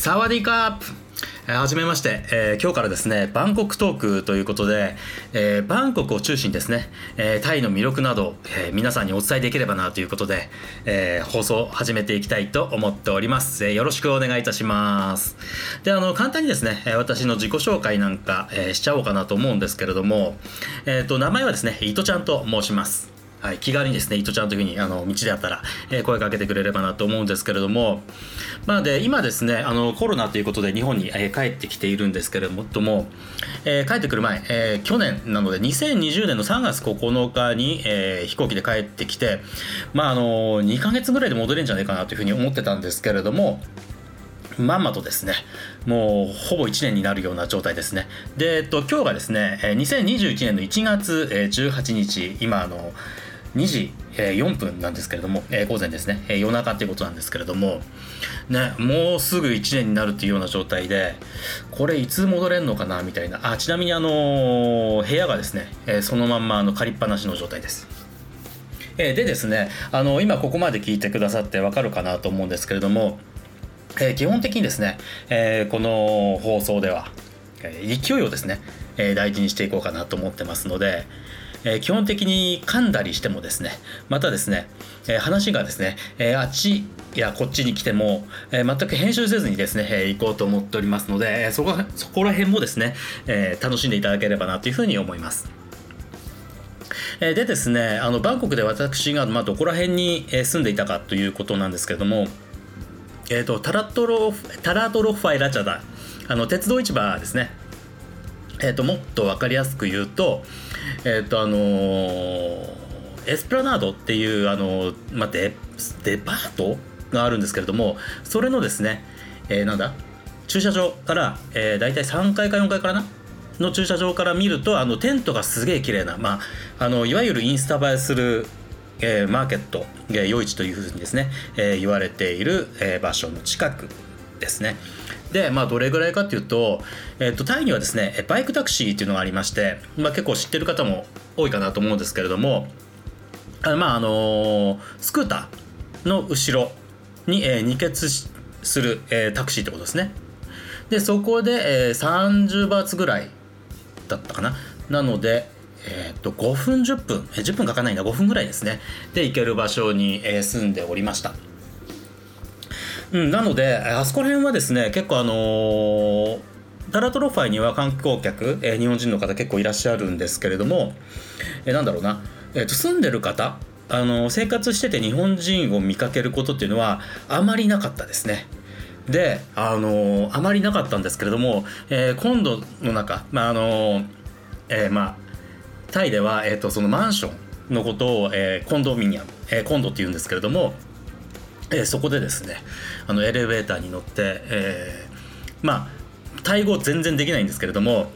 サワディカープ。はじめまして、えー、今日からですねバンコクトークということで、えー、バンコクを中心にですね、えー、タイの魅力など、え皆さんにお伝えできればなということで、え放送を始めていきたいと思っております、えよろしくお願いいたします。であの簡単にですね私の自己紹介なんか、えしちゃおうかなと思うんですけれども、えーと、名前はですね伊藤ちゃんと申します。はい、気軽にですね、伊藤ちゃんというふうにあの道であったら、えー、声かけてくれればなと思うんですけれども、まあ、で今ですねあのコロナということで日本に、えー、帰ってきているんですけれども、えー、帰ってくる前、えー、去年なので2020年の3月9日に、えー、飛行機で帰ってきて、まあ、あの2ヶ月ぐらいで戻れるんじゃないかなというふうに思ってたんですけれどもまんまとですねもうほぼ1年になるような状態ですね。で、えっと、今日がですね2021年の1月18日今あの2時4分なんですけれども、午前ですね、夜中っていうことなんですけれども、ね、もうすぐ1年になるっていうような状態で、これいつ戻れんのかなみたいな、あちなみにあの部屋がですね、そのまんまあの借りっぱなしの状態です。でですね、あの今ここまで聞いてくださってわかるかなと思うんですけれども、え基本的にですね、えこの放送では、勢いをですね、え大事にしていこうかなと思ってますので、えー、基本的に噛んだりしてもですねまたですね、えー、話がですね、えー、あっちやこっちに来ても、え全く編集せずにですね、え行こうと思っておりますので、えそこそこら辺もですね、え楽しんでいただければなというふうに思います。でですねあのバンコクで私が、ま、どこら辺に住んでいたかということなんですけれども、えーと、タラトロタラトロファイラチャダあの鉄道市場ですねえーと、もっと分かりやすく言うと,、えーとあのー、エスプラナードっていう、あのー、まあ、デデパートがあるんですけれどもそれのですね、えー、なんだ駐車場から、えー、大体3階か4階からなの駐車場から見るとあのテントがすげえ綺麗な、まあ、あのいわゆるインスタ映えするえー、マーケット、えー、夜市というふうにですね、えー、言われている、えー、場所の近く。ですね。で、まあ、どれぐらいかっていうと、えっと、タイにはですね、バイクタクシーっていうのがありまして、まあ、結構知ってる方も多いかなと思うんですけれども、あまあ、あのスクーターの後ろに、えー、二欠する、えー、タクシーってことですね。で、そこで、えー、30バーツぐらいだったかな。なので、えー、っと5分10分、えー、10分かかんないんだ5分ぐらいですねで行ける場所に、えー、住んでおりましたうん、なのであそこら辺はですね結構あのータラトロファイには観光客、えー、日本人の方結構いらっしゃるんですけれども、えー、なんだろうな、えーと、住んでる方あの生活してて日本人を見かけることっていうのはあまりなかったですね。であのあまりなかったんですけれども、えー、今度の中、まああのえー、まあタイでは、えーと、そのマンションのことを、えー、コンドミニアム、えー、コンドっていうんですけれどもえー、そこでですねあのエレベーターに乗って、えー、まあタイ語全然できないんですけれども、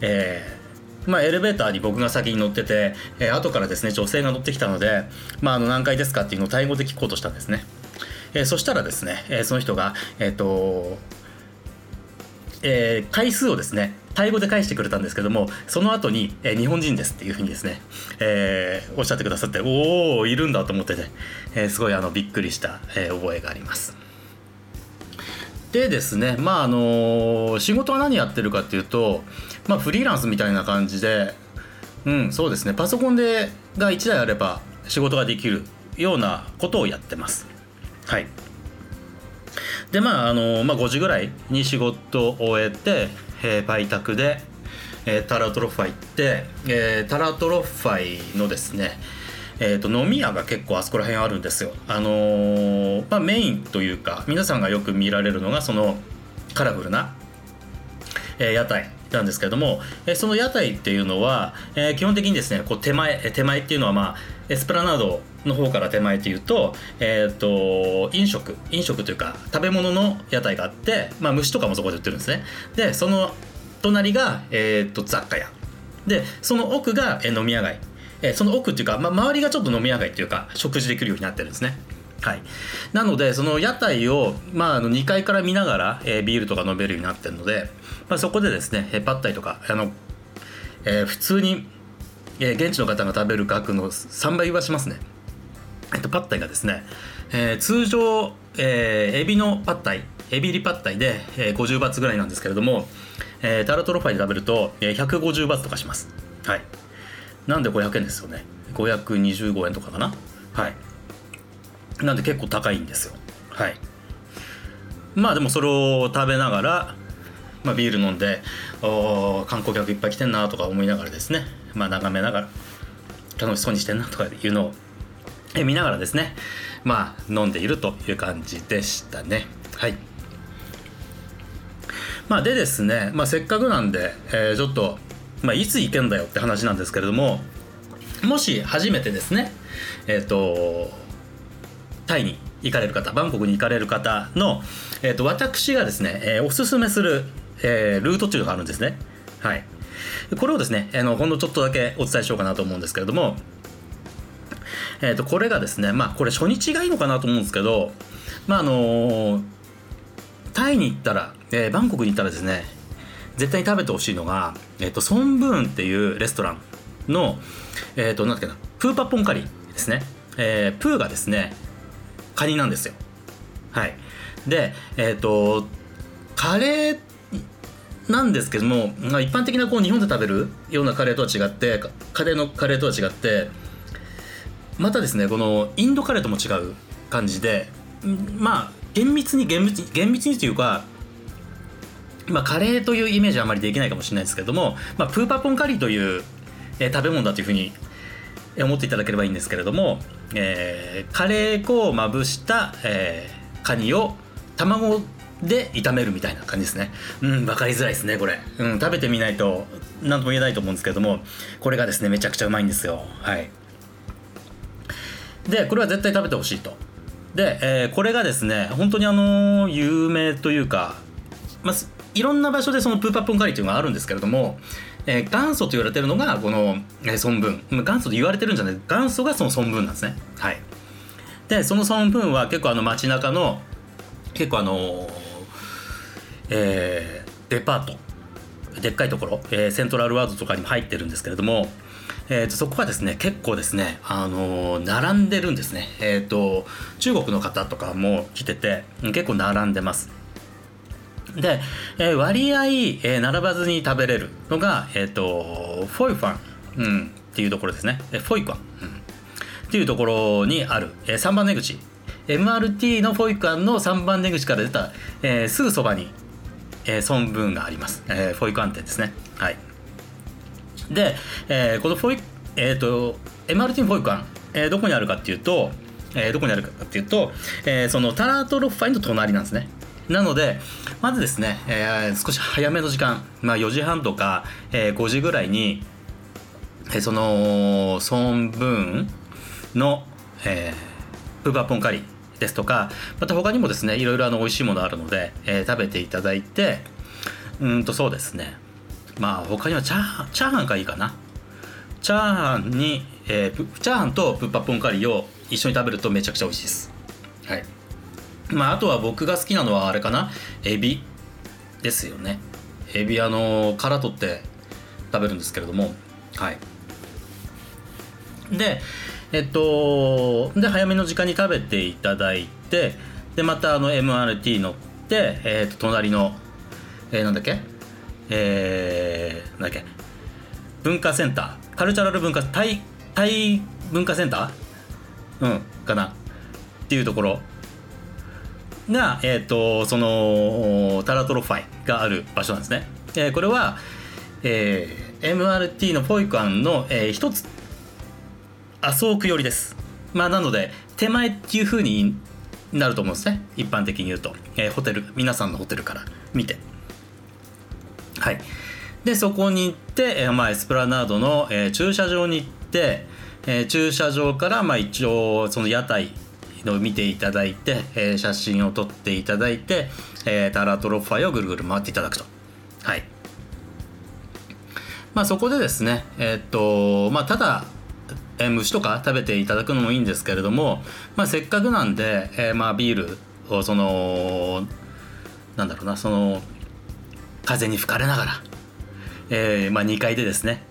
えーまあ、エレベーターに僕が先に乗ってて、えー、後からですね女性が乗ってきたので、まあ、あの何階ですかっていうのをタイ語で聞こうとしたんですね、え、そしたらですね、え、その人がえっ、とえー、回数をですねタイ語で返してくれたんですけどもその後に、えー、日本人ですっていうふうにですね、えー、おっしゃってくださっておおいるんだと思ってて、えー、すごいあのびっくりした、えー、覚えがあります。でですねまああの仕事は何やってるかっていうと、まあ、フリーランスみたいな感じでうんそうですねパソコンでが1台あれば仕事ができるようなことをやってます。はい。でまああの、まあ、5時ぐらいに仕事を終えて、えー、バイタクで、えー、タラトロッファイ行って、えー、タラトロッファイのですねえーと、飲み屋が結構あそこら辺あるんですよ。あのー、まあ、メインというか皆さんがよく見られるのがそのカラフルな、え、屋台なんですけれども、え、その屋台っていうのは、え、基本的にですねこう手前手前っていうのは、まあ、エスプラナードの方から手前というと,、えーと、飲食飲食というか食べ物の屋台があって、まあ、虫とかもそこで売ってるんですね。でその隣が、えーと、雑貨屋。でその奥が、え、飲み屋街、えー、その奥っていうか、まあ、周りがちょっと飲み屋街っていうか食事できるようになってるんですね。はい、なのでその屋台を、まあ、あの2階から見ながら、えー、ビールとか飲めるようになってるので、まあ、そこでですね、えー、パッタイとかあの、えー、普通に、え現地の方が食べる額の3倍はしますね。えっと、パッタイがですね、えー、通常、えー、エビのパッタイエビリパッタイで、えー、50バツぐらいなんですけれども、えー、タラトロファイで食べると、えー、150バツとかします。はい。なんで500円ですよね。525円とかかな。はい。なんで結構高いんですよ。はい。まあでもそれを食べながら、まあ、ビール飲んでお観光客いっぱい来てんなとか思いながらですね。まあ眺めながら楽しそうにしてんなとかいうのをえ見ながらですね。まあ飲んでいるという感じでしたね。はい。まあでですね、まあ、せっかくなんで、えー、ちょっと、まあ、いつ行けんだよって話なんですけれどももし初めてですねえっ、ー、とタイに行かれる方バンコクに行かれる方の、えーと、私がですね、えー、おすすめする、えー、ルートっていうのがあるんですね。はい。これをですねあのほんのちょっとだけお伝えしようかなと思うんですけれどもえー、とこれがですねまあこれ初日がいいのかなと思うんですけどまああのー、タイに行ったら、えー、バンコクに行ったらですね絶対に食べてほしいのが、えーと、ソンブーンっていうレストランの、えっ、ー、と、なんだっけな、プーパッポンカリですね。えー、プーがですね、カニなんですよ。はい。で、えっ、ー、と、カレーなんですけども、まあ、一般的なこう日本で食べるようなカレーとは違ってカレーのカレーとは違ってまたですねこのインドカレーとも違う感じでまあ厳密に厳密に厳密にというかまあ、カレーというイメージはあまりできないかもしれないですけども、まあ、プーパポンカリーという、えー、食べ物だというふうに思っていただければいいんですけれども、えー、カレー粉をまぶした、えー、カニを卵で炒めるみたいな感じですね。うん分かりづらいですねこれ、うん、食べてみないと何とも言えないと思うんですけれどもこれがですねめちゃくちゃうまいんですよ。はい。でこれは絶対食べてほしいと。で、えー、これがですね本当にあの有名というか、まあ、いろんな場所でそのプーパッポンカリーというのがあるんですけれども、えー、元祖と言われてるのがこの、えー、ソンブン元祖と言われてるんじゃない元祖がそのソンブンなんですね。はい。でそのソンブンは結構あの街中の結構あのえー、デパート。でっかいところ、えー、セントラルワードとかにも入ってるんですけれども、えーと、そこはですね結構ですね、あのー、並んでるんですね、えーと中国の方とかも来てて結構並んでますで、えー、割合、えー、並ばずに食べれるのが、え、ー、と、フォイクワン、うん、っていうところですね。えフォイクワン、うん、っていうところにある、えー、3番出口。MRT のフォイクワンの3番出口から出た、えー、すぐそばに、えー、ソンブーンがあります。えー、フォイクワン店ですね。はい。で、えー、このフォイ、えっ、ー、と、MRT のフォイクワン、えー、どこにあるかっていうと、えー、どこにあるかっていうと、えー、そのタラートロッファインの隣なんですね。なので、まずですね、えー、少し早めの時間、まあ、4時半とか、えー、5時ぐらいに、えー、そのソンブーンの、えー、プーパーポンカリですとかまた他にもですねいろいろあの美味しいものあるので、えー、食べていただいてうんとそうですねまあ他にはチャーハンチャーハンがいいかな。チャーハンに、えー、チャーハンとプーパーポンカリーを一緒に食べるとめちゃくちゃ美味しいです。はい。まあ、あとは僕が好きなのはあれかな。エビ。ですよね。エビあの殻取って食べるんですけれども。はい。でえっとで早めの時間に食べていただいてでまたあの MRT 乗って、えっと隣の、えー、なんだっけ？えー、なんだっけ。文化センター。カルチャラル文化タイタイ文化センター？うんかな。っていうところ。が、えーと、そのタラトロファイがある場所なんですね。えー、これは、えー、MRT のフォイクアンの、えー、一つ麻生区寄りです。まあ、なので手前っていうふうになると思うんですね。一般的に言うと、えー、ホテル皆さんのホテルから見て。はいでそこに行って、まあ、エスプラナードの、えー、駐車場に行って、えー、駐車場から、まあ、一応その屋台の見ていただいて、えー、写真を撮っていただいて、えー、タラトロファイをぐるぐる回っていただくと。はい。まあそこでですね、え、っと、まあただ、えー、虫とか食べていただくのもいいんですけれども、まあせっかくなんで、えー、まあビールをその、なんだろうな、その、風に吹かれながら、えー、まあ2階でですね、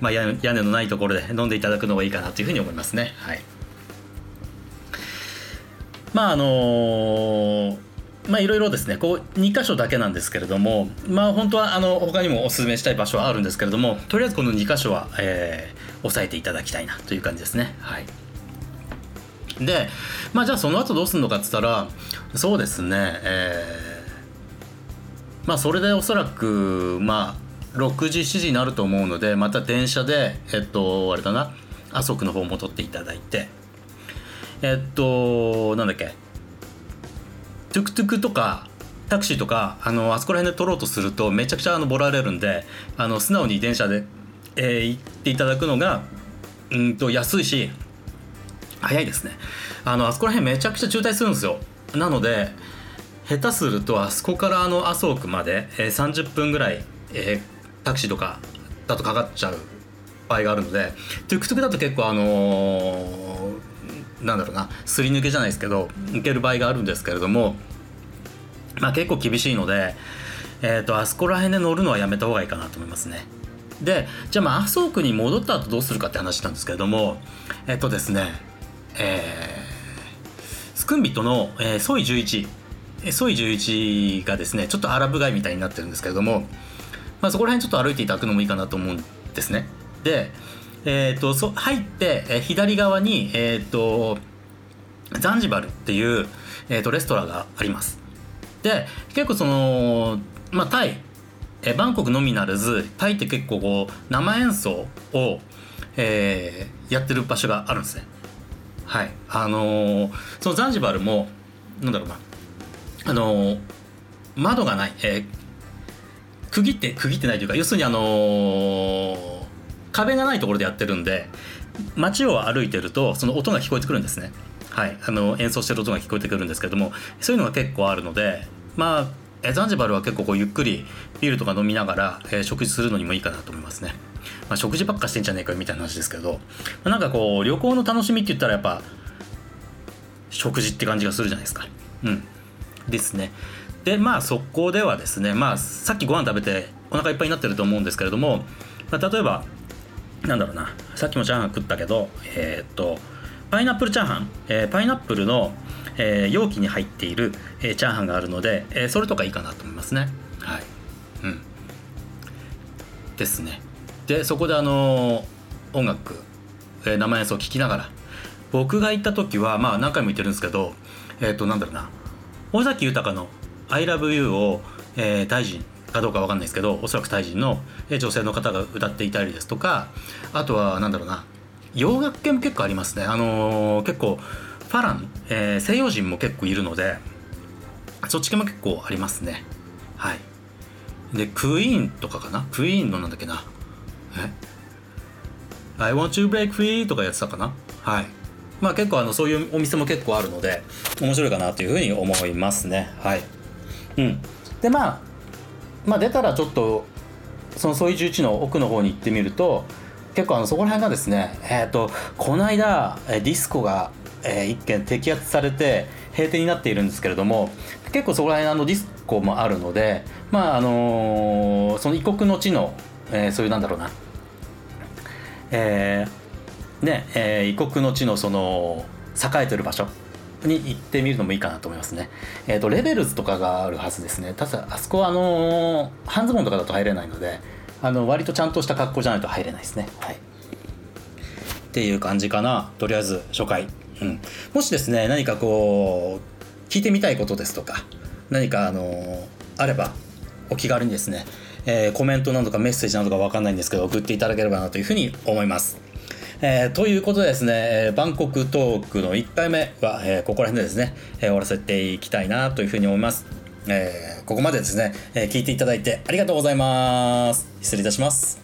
まあ屋根のないところで飲んでいただくのがいいかなというふうに思いますね。はい。まああのー、まあいろいろですね。こう2箇所だけなんですけれどもまあ本当はあの他にもおすすめしたい場所はあるんですけれどもとりあえずこの2箇所は、えー、押さえていただきたいなという感じですね。はい。でまあじゃあその後どうするのかっつったらそうですね。えー、まあそれでおそらくまあ6時7時になると思うのでまた電車でえっとあれだな麻生の方戻っていただいてえっとなんだっけトゥクトゥクとかタクシーとかあのあそこら辺で取ろうとするとめちゃくちゃあのボラれるんであの素直に電車で、えー、行っていただくのがうんと安いし早いですね。あのあそこら辺めちゃくちゃ渋滞するんですよ。なので下手するとあそこからあの麻生区まで、えー、30分ぐらい、えー、タクシーとかだとかかっちゃう場合があるのでトゥクトゥクだと結構あのー、なんだろうなすり抜けじゃないですけど抜ける場合があるんですけれどもまあ結構厳しいので、えーと、あそこら辺で乗るのはやめた方がいいかなと思いますね。でじゃあまあ麻生区に戻った後どうするかって話なんですけれどもえっ、ー、とですねえー、スクンビットの、えー、ソイ11ソイ11がですねちょっとアラブ街みたいになってるんですけれども、まあ、そこら辺ちょっと歩いていただくのもいいかなと思うんですね。でえーと、そ入って、え、左側に、えーと、ザンジバルっていう、えーと、レストランがあります。で結構その、まあ、タイ、え、バンコクのみならずタイって結構こう生演奏を、えー、やってる場所があるんですね。はい。あのー、そのザンジバルもなんだろうな。あの、窓がない、えー、区切って区切ってないというか要するにあの壁がないところでやってるんで街を歩いてるとその音が聞こえてくるんですね。はい、あの演奏してる音が聞こえてくるんですけどもそういうのが結構あるのでまあザンジバルは結構こうゆっくりビールとか飲みながら、えー、食事するのにもいいかなと思いますね。まあ、食事ばっかしてんじゃねえかよみたいな話ですけど、まあ、なんかこう旅行の楽しみって言ったらやっぱ食事って感じがするじゃないですか。うん。ですね。でまあそこではですねまあさっきご飯食べてお腹いっぱいになってると思うんですけれども、まあ、例えばなんだろうなさっきもチャーハン食ったけどえー、っとパイナップルチャーハン、えー、パイナップルの、えー、容器に入っている、えー、チャーハンがあるので、えそれとかいいかなと思いますね。はい。うん。ですね。でそこであの音楽、え生演奏を聴きながら僕が行った時はまあ何回も言ってるんですけどえっ、となんだろうな。尾崎豊の「ILOVEYOU」を、えー、大臣かどうか分かんないですけどおそらくタイ人の女性の方が歌っていたりですとかあとは何だろうな洋楽系も結構ありますね。あのー、結構ファラン、えー、西洋人も結構いるのでそっち系も結構ありますね。はい。でクイーンとかかな？クイーンのなんだっけな？え？I want to break free とかやってたかな？はい。まあ結構あのそういうお店も結構あるので面白いかなというふうに思いますね。はい。うん。でまあまあ、出たらちょっとそのソイ11の奥の方に行ってみると結構あのそこら辺がですねえっ、ー、とこの間ディスコが、えー、一件摘発されて閉店になっているんですけれども結構そこら辺のディスコもあるのでまああのー、その異国の地の、えー、そういうなんだろうな。えー、ね、えー、異国の地のその栄えてる場所に行ってみるのもいいかなと思いますね。えっ、ー、とレベルズとかがあるはずですね。ただあそこはあのー、半ズボンとかだと入れないので、あの割とちゃんとした格好じゃないと入れないですね。はい。っていう感じかな。とりあえず初回。うん。もしですね何かこう聞いてみたいことですとか何かあのー、あればお気軽にですね、え、コメントなどかメッセージなどか分かんないんですけど送っていただければなというふうに思います。えー、ということでですね、え、バンコクトークの1回目は、えー、ここら辺でですね、えー、終わらせていきたいなというふうに思います。え、ここまでですね、え、聞いていただいてありがとうございます。失礼いたします。